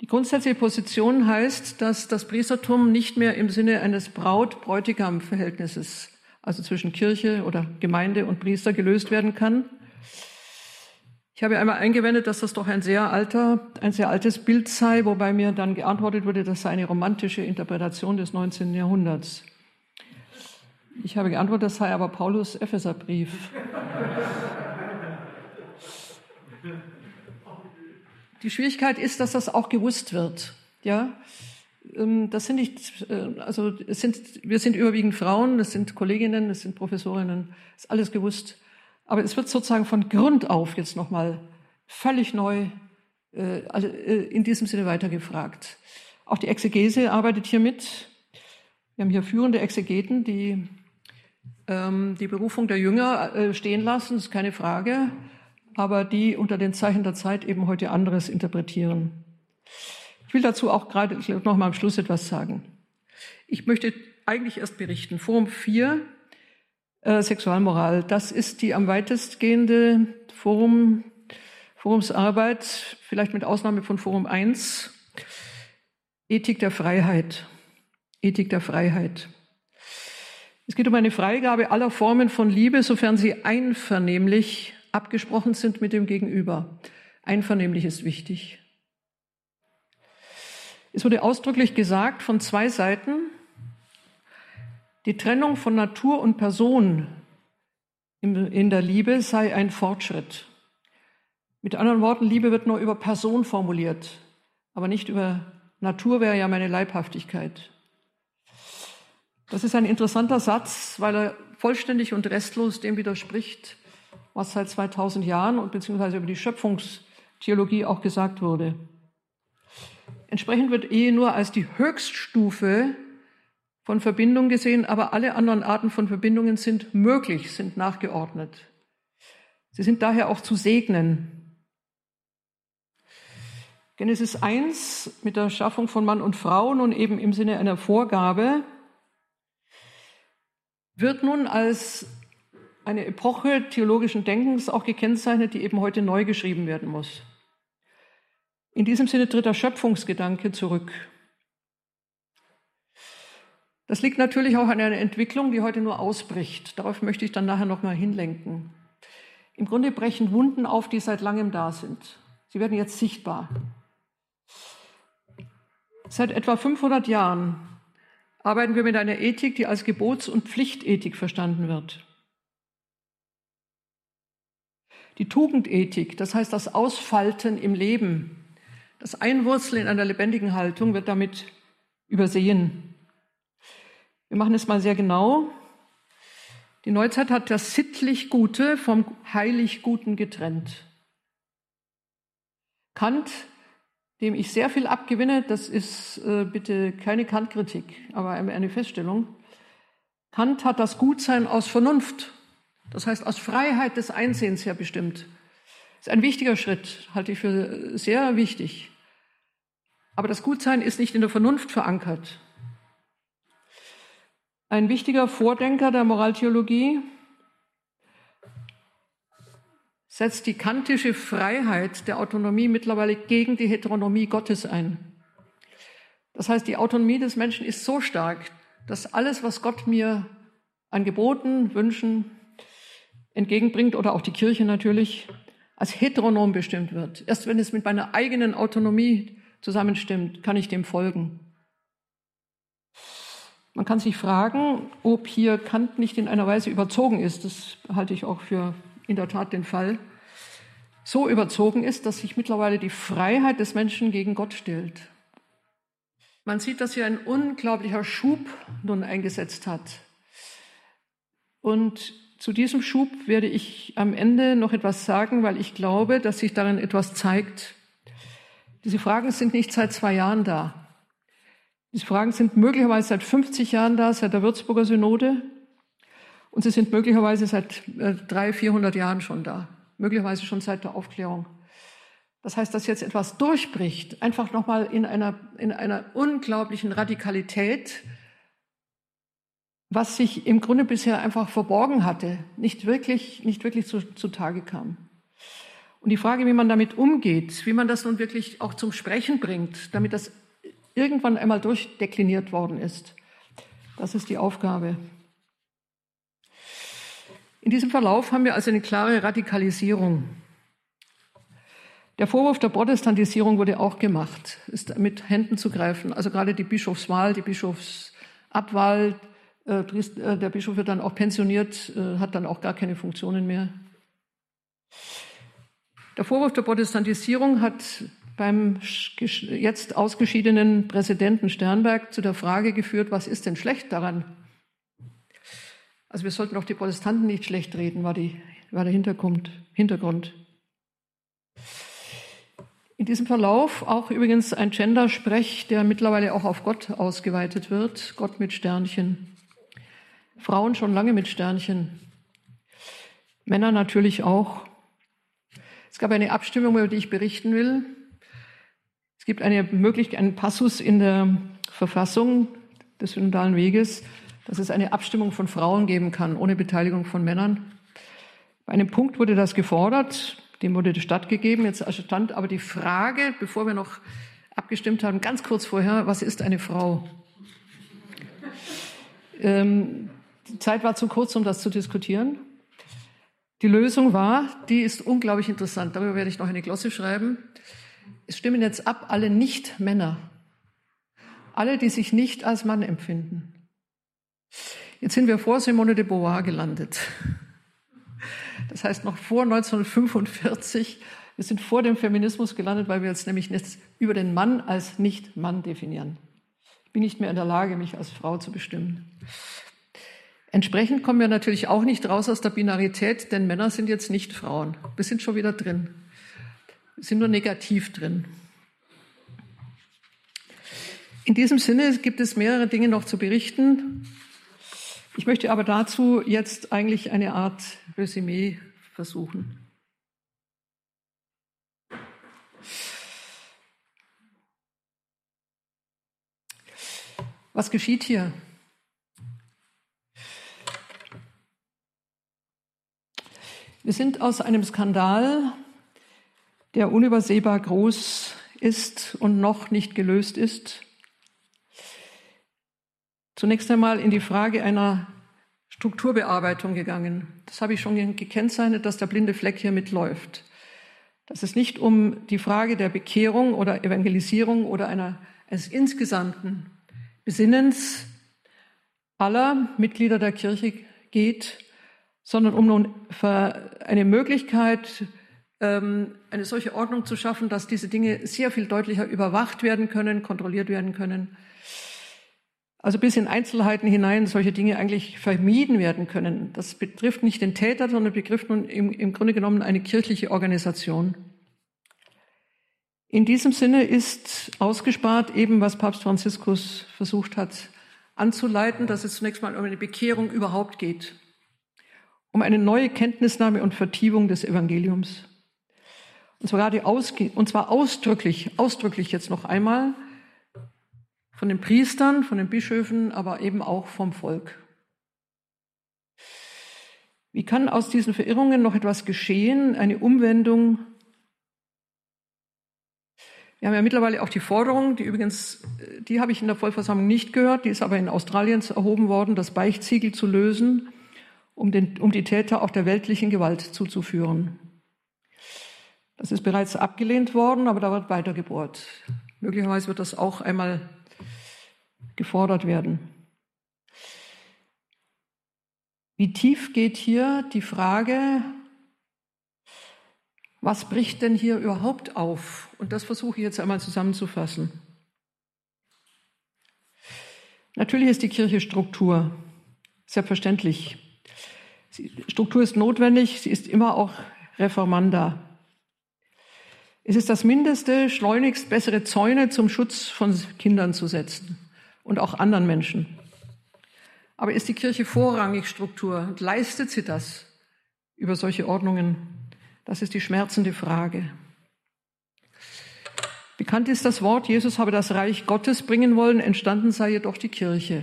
Die grundsätzliche Position heißt, dass das Priestertum nicht mehr im Sinne eines Braut-Bräutigam-Verhältnisses, also zwischen Kirche oder Gemeinde und Priester, gelöst werden kann. Ich habe einmal eingewendet, dass das doch ein sehr alter, ein sehr altes Bild sei, wobei mir dann geantwortet wurde, das sei eine romantische Interpretation des 19. Jahrhunderts. Ich habe geantwortet, das sei aber Paulus Epheserbrief. Die Schwierigkeit ist, dass das auch gewusst wird. Ja, ähm, das sind nicht, äh, also es sind, wir sind überwiegend Frauen, das sind Kolleginnen, das sind Professorinnen, das ist alles gewusst. Aber es wird sozusagen von Grund auf jetzt nochmal völlig neu äh, also, äh, in diesem Sinne weitergefragt. Auch die Exegese arbeitet hier mit. Wir haben hier führende Exegeten, die ähm, die Berufung der Jünger stehen lassen, das ist keine Frage aber die unter den Zeichen der Zeit eben heute anderes interpretieren. Ich will dazu auch gerade noch mal am Schluss etwas sagen. Ich möchte eigentlich erst berichten. Forum 4, äh, Sexualmoral, das ist die am weitestgehende Forum, Forumsarbeit, vielleicht mit Ausnahme von Forum 1, Ethik der Freiheit. Ethik der Freiheit. Es geht um eine Freigabe aller Formen von Liebe, sofern sie einvernehmlich abgesprochen sind mit dem Gegenüber. Einvernehmlich ist wichtig. Es wurde ausdrücklich gesagt von zwei Seiten, die Trennung von Natur und Person in der Liebe sei ein Fortschritt. Mit anderen Worten, Liebe wird nur über Person formuliert, aber nicht über Natur wäre ja meine Leibhaftigkeit. Das ist ein interessanter Satz, weil er vollständig und restlos dem widerspricht, was seit 2000 Jahren und beziehungsweise über die Schöpfungstheologie auch gesagt wurde. Entsprechend wird Ehe nur als die Höchststufe von Verbindung gesehen, aber alle anderen Arten von Verbindungen sind möglich, sind nachgeordnet. Sie sind daher auch zu segnen. Genesis 1 mit der Schaffung von Mann und Frau nun eben im Sinne einer Vorgabe wird nun als eine Epoche theologischen Denkens auch gekennzeichnet, die eben heute neu geschrieben werden muss. In diesem Sinne tritt der Schöpfungsgedanke zurück. Das liegt natürlich auch an einer Entwicklung, die heute nur ausbricht. Darauf möchte ich dann nachher nochmal hinlenken. Im Grunde brechen Wunden auf, die seit langem da sind. Sie werden jetzt sichtbar. Seit etwa 500 Jahren arbeiten wir mit einer Ethik, die als Gebots- und Pflichtethik verstanden wird. Die Tugendethik, das heißt das Ausfalten im Leben, das Einwurzeln in einer lebendigen Haltung wird damit übersehen. Wir machen es mal sehr genau. Die Neuzeit hat das sittlich Gute vom heilig Guten getrennt. Kant, dem ich sehr viel abgewinne, das ist äh, bitte keine Kant-Kritik, aber eine Feststellung. Kant hat das Gutsein aus Vernunft, das heißt aus Freiheit des Einsehens her bestimmt. Das ist ein wichtiger Schritt, halte ich für sehr wichtig. Aber das Gutsein ist nicht in der Vernunft verankert. Ein wichtiger Vordenker der Moraltheologie setzt die kantische Freiheit der Autonomie mittlerweile gegen die Heteronomie Gottes ein. Das heißt, die Autonomie des Menschen ist so stark, dass alles, was Gott mir an Geboten, Wünschen entgegenbringt, oder auch die Kirche natürlich, als heteronom bestimmt wird. Erst wenn es mit meiner eigenen Autonomie zusammenstimmt, kann ich dem folgen. Man kann sich fragen, ob hier Kant nicht in einer Weise überzogen ist. Das halte ich auch für in der Tat den Fall. So überzogen ist, dass sich mittlerweile die Freiheit des Menschen gegen Gott stellt. Man sieht, dass hier ein unglaublicher Schub nun eingesetzt hat. Und zu diesem Schub werde ich am Ende noch etwas sagen, weil ich glaube, dass sich darin etwas zeigt. Diese Fragen sind nicht seit zwei Jahren da. Diese Fragen sind möglicherweise seit 50 Jahren da, seit der Würzburger Synode. Und sie sind möglicherweise seit äh, 300, 400 Jahren schon da. Möglicherweise schon seit der Aufklärung. Das heißt, dass jetzt etwas durchbricht, einfach nochmal in einer, in einer unglaublichen Radikalität, was sich im Grunde bisher einfach verborgen hatte, nicht wirklich, nicht wirklich zu, zutage kam. Und die Frage, wie man damit umgeht, wie man das nun wirklich auch zum Sprechen bringt, damit das irgendwann einmal durchdekliniert worden ist. Das ist die Aufgabe. In diesem Verlauf haben wir also eine klare Radikalisierung. Der Vorwurf der Protestantisierung wurde auch gemacht, ist mit Händen zu greifen. Also gerade die Bischofswahl, die Bischofsabwahl, äh, äh, der Bischof wird dann auch pensioniert, äh, hat dann auch gar keine Funktionen mehr. Der Vorwurf der Protestantisierung hat beim jetzt ausgeschiedenen Präsidenten Sternberg zu der Frage geführt, was ist denn schlecht daran? Also wir sollten auch die Protestanten nicht schlecht reden, war, die, war der Hintergrund, Hintergrund. In diesem Verlauf auch übrigens ein Gendersprech, der mittlerweile auch auf Gott ausgeweitet wird. Gott mit Sternchen. Frauen schon lange mit Sternchen. Männer natürlich auch. Es gab eine Abstimmung, über die ich berichten will. Es gibt eine Möglichkeit, einen Passus in der Verfassung des synodalen Weges, dass es eine Abstimmung von Frauen geben kann, ohne Beteiligung von Männern. Bei einem Punkt wurde das gefordert, dem wurde stattgegeben. Jetzt stand aber die Frage, bevor wir noch abgestimmt haben, ganz kurz vorher, was ist eine Frau? Ähm, die Zeit war zu kurz, um das zu diskutieren. Die Lösung war, die ist unglaublich interessant, darüber werde ich noch eine Glosse schreiben. Es stimmen jetzt ab alle Nicht-Männer. alle, die sich nicht als Mann empfinden. Jetzt sind wir vor Simone de Beauvoir gelandet. Das heißt noch vor 1945. Wir sind vor dem Feminismus gelandet, weil wir jetzt nämlich jetzt über den Mann als Nicht-Mann definieren. Ich bin nicht mehr in der Lage, mich als Frau zu bestimmen. Entsprechend kommen wir natürlich auch nicht raus aus der Binarität, denn Männer sind jetzt nicht Frauen. Wir sind schon wieder drin. Sind nur negativ drin. In diesem Sinne gibt es mehrere Dinge noch zu berichten. Ich möchte aber dazu jetzt eigentlich eine Art Resümee versuchen. Was geschieht hier? Wir sind aus einem Skandal, der unübersehbar groß ist und noch nicht gelöst ist, zunächst einmal in die Frage einer Strukturbearbeitung gegangen. Das habe ich schon gekennzeichnet, dass der blinde Fleck hier mitläuft. Dass es nicht um die Frage der Bekehrung oder Evangelisierung oder einer, eines insgesamten Besinnens aller Mitglieder der Kirche geht, sondern um eine Möglichkeit, eine solche Ordnung zu schaffen, dass diese Dinge sehr viel deutlicher überwacht werden können, kontrolliert werden können also bis in Einzelheiten hinein solche Dinge eigentlich vermieden werden können. Das betrifft nicht den Täter, sondern betrifft nun im, im Grunde genommen eine kirchliche Organisation. In diesem Sinne ist ausgespart eben, was Papst Franziskus versucht hat anzuleiten, dass es zunächst mal um eine Bekehrung überhaupt geht, um eine neue Kenntnisnahme und Vertiefung des Evangeliums. Und zwar, die Ausge und zwar ausdrücklich, ausdrücklich jetzt noch einmal, von den Priestern, von den Bischöfen, aber eben auch vom Volk. Wie kann aus diesen Verirrungen noch etwas geschehen, eine Umwendung? Wir haben ja mittlerweile auch die Forderung, die übrigens, die habe ich in der Vollversammlung nicht gehört, die ist aber in Australien erhoben worden, das Beichtsiegel zu lösen, um, den, um die Täter auch der weltlichen Gewalt zuzuführen. Das ist bereits abgelehnt worden, aber da wird weiter gebohrt. Möglicherweise wird das auch einmal gefordert werden. Wie tief geht hier die Frage, was bricht denn hier überhaupt auf? Und das versuche ich jetzt einmal zusammenzufassen. Natürlich ist die Kirche Struktur, selbstverständlich. Struktur ist notwendig, sie ist immer auch reformanda. Es ist das Mindeste, schleunigst bessere Zäune zum Schutz von Kindern zu setzen und auch anderen Menschen. Aber ist die Kirche vorrangig Struktur und leistet sie das über solche Ordnungen? Das ist die schmerzende Frage. Bekannt ist das Wort, Jesus habe das Reich Gottes bringen wollen, entstanden sei jedoch die Kirche.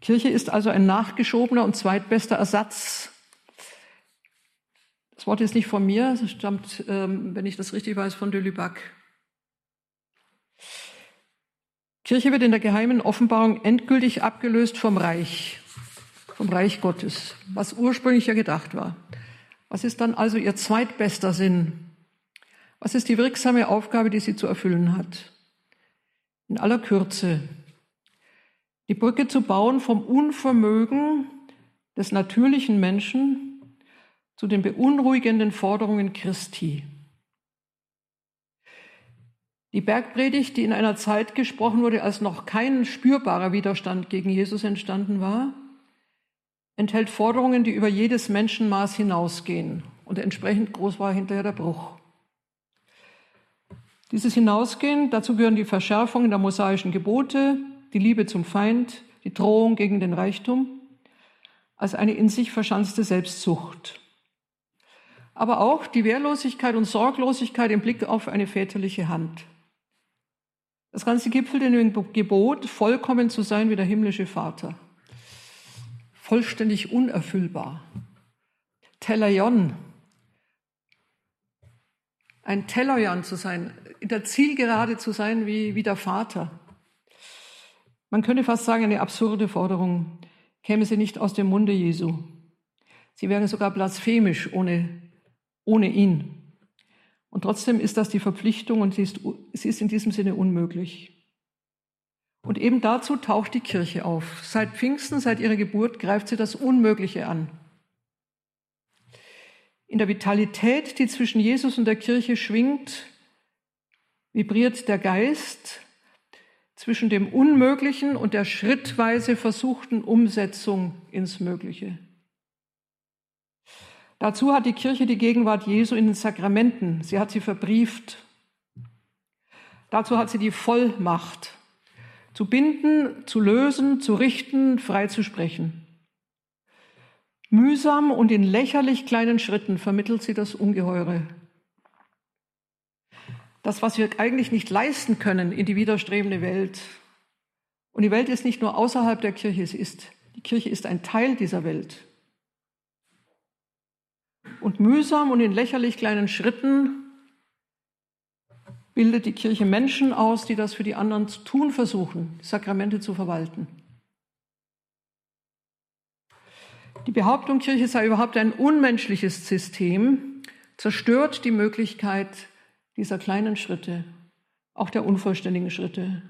Kirche ist also ein nachgeschobener und zweitbester Ersatz. Das Wort ist nicht von mir, es stammt, ähm, wenn ich das richtig weiß, von de Lubac. Kirche wird in der geheimen Offenbarung endgültig abgelöst vom Reich, vom Reich Gottes, was ursprünglich ja gedacht war. Was ist dann also ihr zweitbester Sinn? Was ist die wirksame Aufgabe, die sie zu erfüllen hat? In aller Kürze. Die Brücke zu bauen vom Unvermögen des natürlichen Menschen zu den beunruhigenden Forderungen Christi. Die Bergpredigt, die in einer Zeit gesprochen wurde, als noch kein spürbarer Widerstand gegen Jesus entstanden war, enthält Forderungen, die über jedes Menschenmaß hinausgehen. Und entsprechend groß war hinterher der Bruch. Dieses Hinausgehen, dazu gehören die Verschärfungen der mosaischen Gebote, die Liebe zum Feind, die Drohung gegen den Reichtum, als eine in sich verschanzte Selbstsucht. Aber auch die Wehrlosigkeit und Sorglosigkeit im Blick auf eine väterliche Hand. Das Ganze gipfelt in dem Gebot, vollkommen zu sein wie der himmlische Vater. Vollständig unerfüllbar. Telaion. Ein Telaion zu sein, in der Zielgerade zu sein wie, wie der Vater. Man könnte fast sagen, eine absurde Forderung käme sie nicht aus dem Munde Jesu. Sie wäre sogar blasphemisch ohne, ohne ihn. Und trotzdem ist das die Verpflichtung und sie ist, sie ist in diesem Sinne unmöglich. Und eben dazu taucht die Kirche auf. Seit Pfingsten, seit ihrer Geburt, greift sie das Unmögliche an. In der Vitalität, die zwischen Jesus und der Kirche schwingt, vibriert der Geist zwischen dem Unmöglichen und der schrittweise versuchten Umsetzung ins Mögliche. Dazu hat die Kirche die Gegenwart Jesu in den Sakramenten. Sie hat sie verbrieft. Dazu hat sie die Vollmacht, zu binden, zu lösen, zu richten, frei zu sprechen. Mühsam und in lächerlich kleinen Schritten vermittelt sie das Ungeheure. Das, was wir eigentlich nicht leisten können in die widerstrebende Welt. Und die Welt ist nicht nur außerhalb der Kirche, sie ist, die Kirche ist ein Teil dieser Welt und mühsam und in lächerlich kleinen Schritten bildet die Kirche Menschen aus, die das für die anderen zu tun versuchen, die Sakramente zu verwalten. Die Behauptung, Kirche sei überhaupt ein unmenschliches System, zerstört die Möglichkeit dieser kleinen Schritte, auch der unvollständigen Schritte.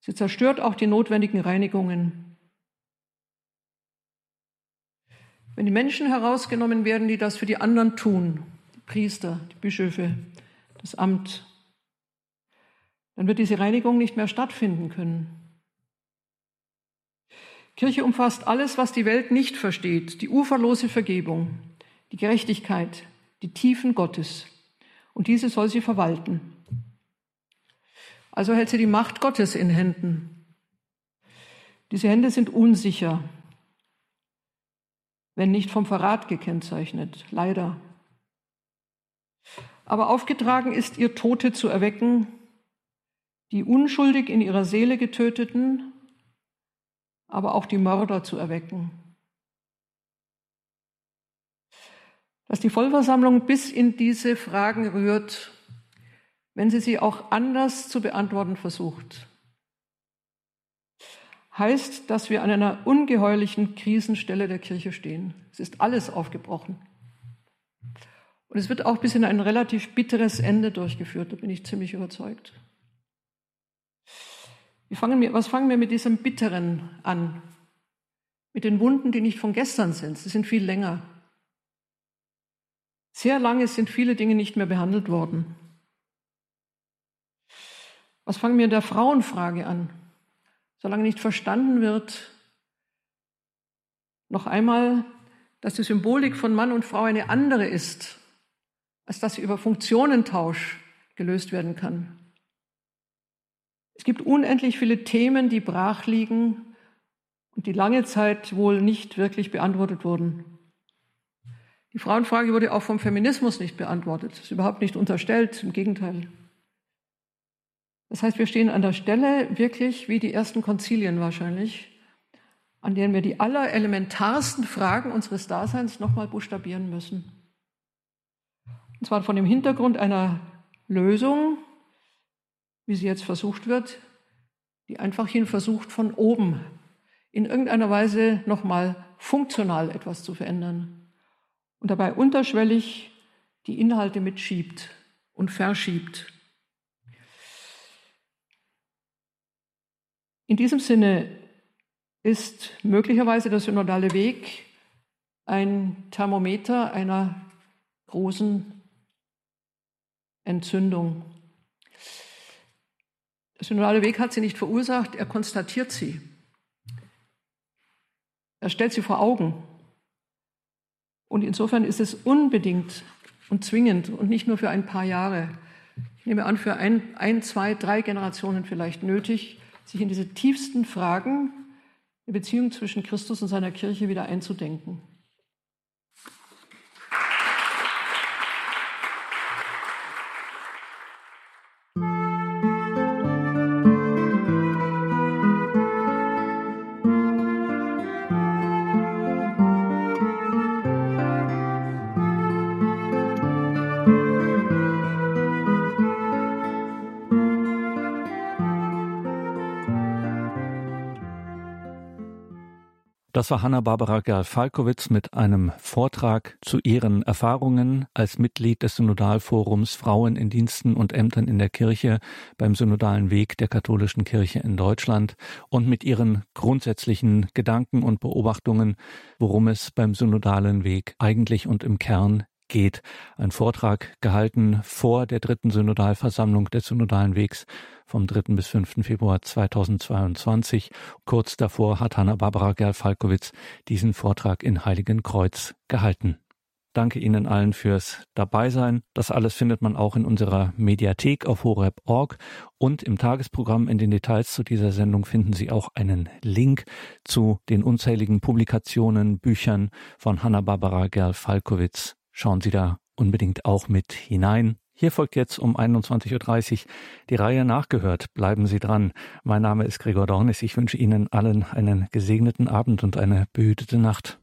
Sie zerstört auch die notwendigen Reinigungen. Wenn die Menschen herausgenommen werden, die das für die anderen tun, die Priester, die Bischöfe, das Amt, dann wird diese Reinigung nicht mehr stattfinden können. Kirche umfasst alles, was die Welt nicht versteht, die uferlose Vergebung, die Gerechtigkeit, die Tiefen Gottes. Und diese soll sie verwalten. Also hält sie die Macht Gottes in Händen. Diese Hände sind unsicher, wenn nicht vom Verrat gekennzeichnet, leider. Aber aufgetragen ist ihr Tote zu erwecken, die unschuldig in ihrer Seele getöteten, aber auch die Mörder zu erwecken. Dass die Vollversammlung bis in diese Fragen rührt, wenn sie sie auch anders zu beantworten versucht heißt, dass wir an einer ungeheuerlichen Krisenstelle der Kirche stehen. Es ist alles aufgebrochen. Und es wird auch bis in ein relativ bitteres Ende durchgeführt, da bin ich ziemlich überzeugt. Fangen was fangen wir mit diesem Bitteren an? Mit den Wunden, die nicht von gestern sind. Sie sind viel länger. Sehr lange sind viele Dinge nicht mehr behandelt worden. Was fangen wir in der Frauenfrage an? Solange nicht verstanden wird, noch einmal, dass die Symbolik von Mann und Frau eine andere ist, als dass sie über Funktionentausch gelöst werden kann. Es gibt unendlich viele Themen, die brach liegen und die lange Zeit wohl nicht wirklich beantwortet wurden. Die Frauenfrage wurde auch vom Feminismus nicht beantwortet. Ist überhaupt nicht unterstellt, im Gegenteil. Das heißt, wir stehen an der Stelle wirklich wie die ersten Konzilien wahrscheinlich, an denen wir die allerelementarsten Fragen unseres Daseins nochmal buchstabieren müssen. Und zwar von dem Hintergrund einer Lösung, wie sie jetzt versucht wird, die einfach hin versucht, von oben in irgendeiner Weise nochmal funktional etwas zu verändern und dabei unterschwellig die Inhalte mitschiebt und verschiebt. In diesem Sinne ist möglicherweise der synodale Weg ein Thermometer einer großen Entzündung. Der synodale Weg hat sie nicht verursacht, er konstatiert sie. Er stellt sie vor Augen. Und insofern ist es unbedingt und zwingend und nicht nur für ein paar Jahre, ich nehme an, für ein, ein zwei, drei Generationen vielleicht nötig, sich in diese tiefsten Fragen der Beziehung zwischen Christus und seiner Kirche wieder einzudenken. Das war Hanna-Barbara Gerl-Falkowitz mit einem Vortrag zu ihren Erfahrungen als Mitglied des Synodalforums Frauen in Diensten und Ämtern in der Kirche beim Synodalen Weg der katholischen Kirche in Deutschland und mit ihren grundsätzlichen Gedanken und Beobachtungen, worum es beim Synodalen Weg eigentlich und im Kern geht. Ein Vortrag gehalten vor der dritten Synodalversammlung des Synodalen Wegs vom 3. bis 5. Februar 2022. Kurz davor hat Hanna-Barbara Gerl-Falkowitz diesen Vortrag in Heiligenkreuz gehalten. Danke Ihnen allen fürs Dabeisein. Das alles findet man auch in unserer Mediathek auf horeb.org und im Tagesprogramm in den Details zu dieser Sendung finden Sie auch einen Link zu den unzähligen Publikationen, Büchern von Hanna-Barbara Gerl-Falkowitz Schauen Sie da unbedingt auch mit hinein. Hier folgt jetzt um 21.30 Uhr die Reihe nachgehört. Bleiben Sie dran. Mein Name ist Gregor Dornis. Ich wünsche Ihnen allen einen gesegneten Abend und eine behütete Nacht.